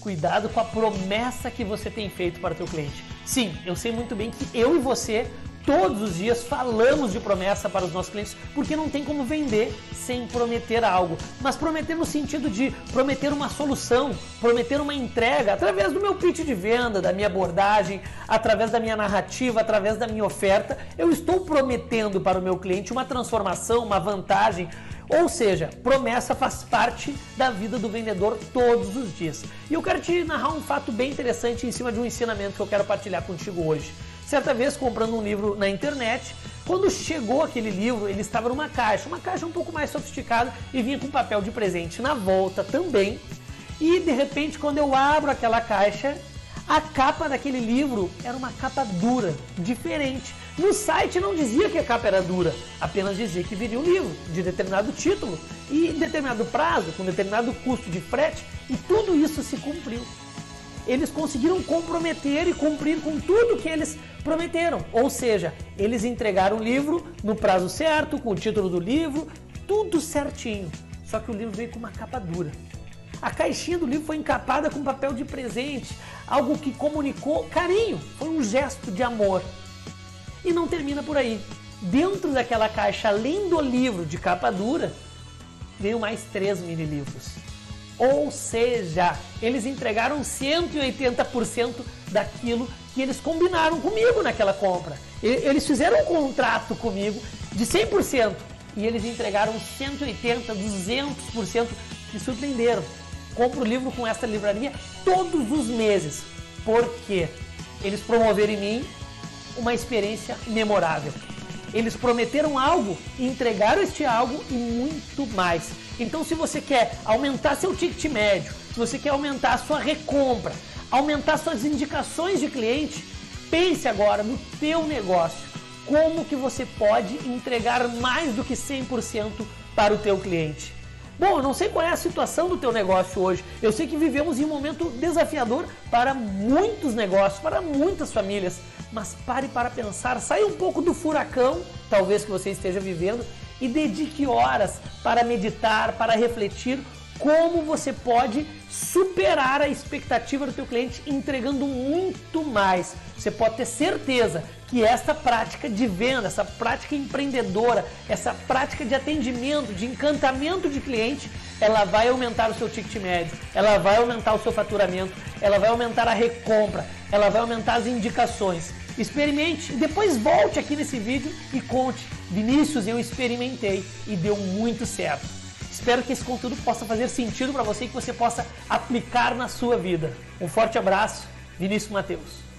Cuidado com a promessa que você tem feito para o teu cliente. Sim, eu sei muito bem que eu e você todos os dias falamos de promessa para os nossos clientes, porque não tem como vender sem prometer algo. Mas prometer no sentido de prometer uma solução, prometer uma entrega, através do meu pitch de venda, da minha abordagem, através da minha narrativa, através da minha oferta, eu estou prometendo para o meu cliente uma transformação, uma vantagem. Ou seja, promessa faz parte da vida do vendedor todos os dias. E eu quero te narrar um fato bem interessante em cima de um ensinamento que eu quero partilhar contigo hoje. Certa vez, comprando um livro na internet, quando chegou aquele livro, ele estava numa caixa, uma caixa um pouco mais sofisticada e vinha com papel de presente na volta também. E de repente, quando eu abro aquela caixa, a capa daquele livro era uma capa dura, diferente. No site não dizia que a capa era dura, apenas dizia que viria um livro de determinado título e determinado prazo, com determinado custo de frete, e tudo isso se cumpriu eles conseguiram comprometer e cumprir com tudo que eles prometeram. Ou seja, eles entregaram o livro no prazo certo, com o título do livro, tudo certinho. Só que o livro veio com uma capa dura. A caixinha do livro foi encapada com papel de presente, algo que comunicou carinho, foi um gesto de amor. E não termina por aí. Dentro daquela caixa, além do livro de capa dura, veio mais três mini livros. Ou seja, eles entregaram 180% daquilo que eles combinaram comigo naquela compra. Eles fizeram um contrato comigo de 100% e eles entregaram 180, 200%. Me surpreenderam. Compro o livro com esta livraria todos os meses. porque Eles promoveram em mim uma experiência memorável. Eles prometeram algo entregaram este algo e muito mais. Então, se você quer aumentar seu ticket médio, se você quer aumentar a sua recompra, aumentar suas indicações de cliente, pense agora no teu negócio. Como que você pode entregar mais do que 100% para o teu cliente? Bom, eu não sei qual é a situação do teu negócio hoje. Eu sei que vivemos em um momento desafiador para muitos negócios, para muitas famílias. Mas pare para pensar, saia um pouco do furacão, talvez que você esteja vivendo, e dedique horas para meditar, para refletir como você pode superar a expectativa do teu cliente entregando muito mais. Você pode ter certeza que essa prática de venda, essa prática empreendedora, essa prática de atendimento, de encantamento de cliente, ela vai aumentar o seu ticket médio, ela vai aumentar o seu faturamento, ela vai aumentar a recompra, ela vai aumentar as indicações. Experimente e depois volte aqui nesse vídeo e conte. Vinícius, eu experimentei e deu muito certo. Espero que esse conteúdo possa fazer sentido para você e que você possa aplicar na sua vida. Um forte abraço, Vinícius Mateus.